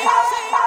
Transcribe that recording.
sim.